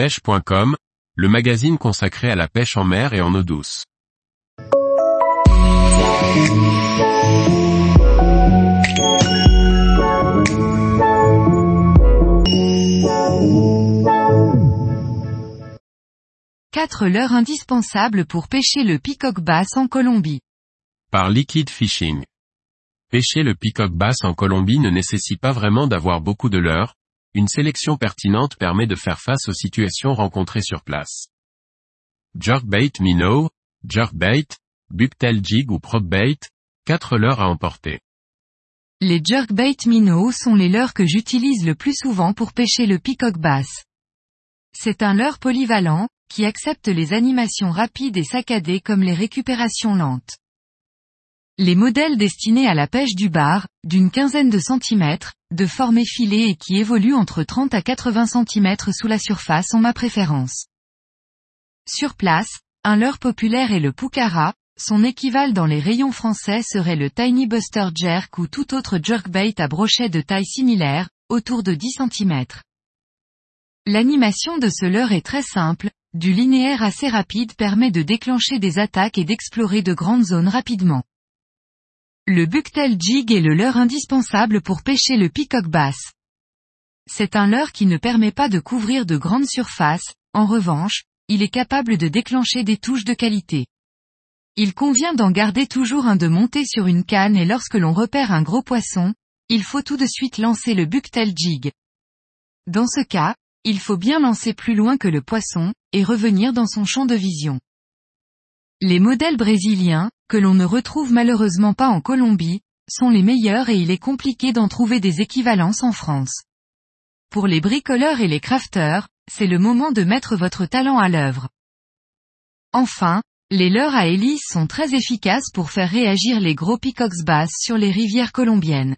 pêche.com, le magazine consacré à la pêche en mer et en eau douce. Quatre leurres indispensables pour pêcher le peacock bass en Colombie. Par Liquid Fishing. Pêcher le peacock bass en Colombie ne nécessite pas vraiment d'avoir beaucoup de leurres, une sélection pertinente permet de faire face aux situations rencontrées sur place. Jerkbait minnow, jerkbait, bucktail jig ou propbait, quatre leurres à emporter. Les jerkbait minnow sont les leurres que j'utilise le plus souvent pour pêcher le peacock bass. C'est un leurre polyvalent, qui accepte les animations rapides et saccadées comme les récupérations lentes. Les modèles destinés à la pêche du bar, d'une quinzaine de centimètres, de forme effilée et qui évoluent entre 30 à 80 cm sous la surface ont ma préférence. Sur place, un leurre populaire est le Pucara, son équivalent dans les rayons français serait le Tiny Buster Jerk ou tout autre jerkbait à brochet de taille similaire, autour de 10 cm. L'animation de ce leurre est très simple, du linéaire assez rapide permet de déclencher des attaques et d'explorer de grandes zones rapidement. Le bucktail jig est le leurre indispensable pour pêcher le peacock bass. C'est un leurre qui ne permet pas de couvrir de grandes surfaces, en revanche, il est capable de déclencher des touches de qualité. Il convient d'en garder toujours un de monter sur une canne et lorsque l'on repère un gros poisson, il faut tout de suite lancer le bucktail jig. Dans ce cas, il faut bien lancer plus loin que le poisson, et revenir dans son champ de vision. Les modèles brésiliens, que l'on ne retrouve malheureusement pas en Colombie, sont les meilleurs et il est compliqué d'en trouver des équivalences en France. Pour les bricoleurs et les crafters, c'est le moment de mettre votre talent à l'œuvre. Enfin, les leurres à hélice sont très efficaces pour faire réagir les gros peacocks basses sur les rivières colombiennes.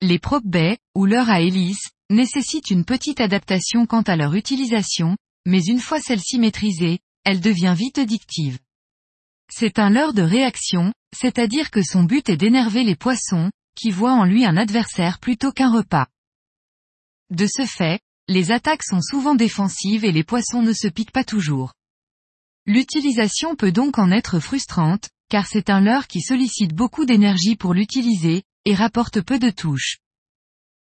Les prop baies, ou leurres à hélice, nécessitent une petite adaptation quant à leur utilisation, mais une fois celle-ci maîtrisée, elle devient vite addictive. C'est un leurre de réaction, c'est-à-dire que son but est d'énerver les poissons, qui voient en lui un adversaire plutôt qu'un repas. De ce fait, les attaques sont souvent défensives et les poissons ne se piquent pas toujours. L'utilisation peut donc en être frustrante, car c'est un leurre qui sollicite beaucoup d'énergie pour l'utiliser, et rapporte peu de touches.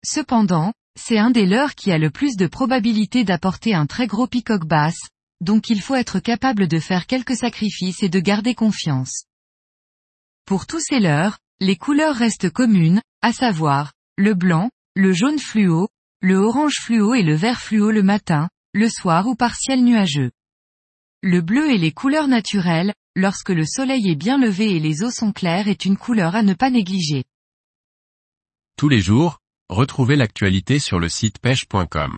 Cependant, c'est un des leurres qui a le plus de probabilité d'apporter un très gros peacock bass, donc il faut être capable de faire quelques sacrifices et de garder confiance. Pour tous ces leurres, les couleurs restent communes, à savoir, le blanc, le jaune fluo, le orange fluo et le vert fluo le matin, le soir ou par ciel nuageux. Le bleu et les couleurs naturelles, lorsque le soleil est bien levé et les eaux sont claires est une couleur à ne pas négliger. Tous les jours, retrouvez l'actualité sur le site pêche.com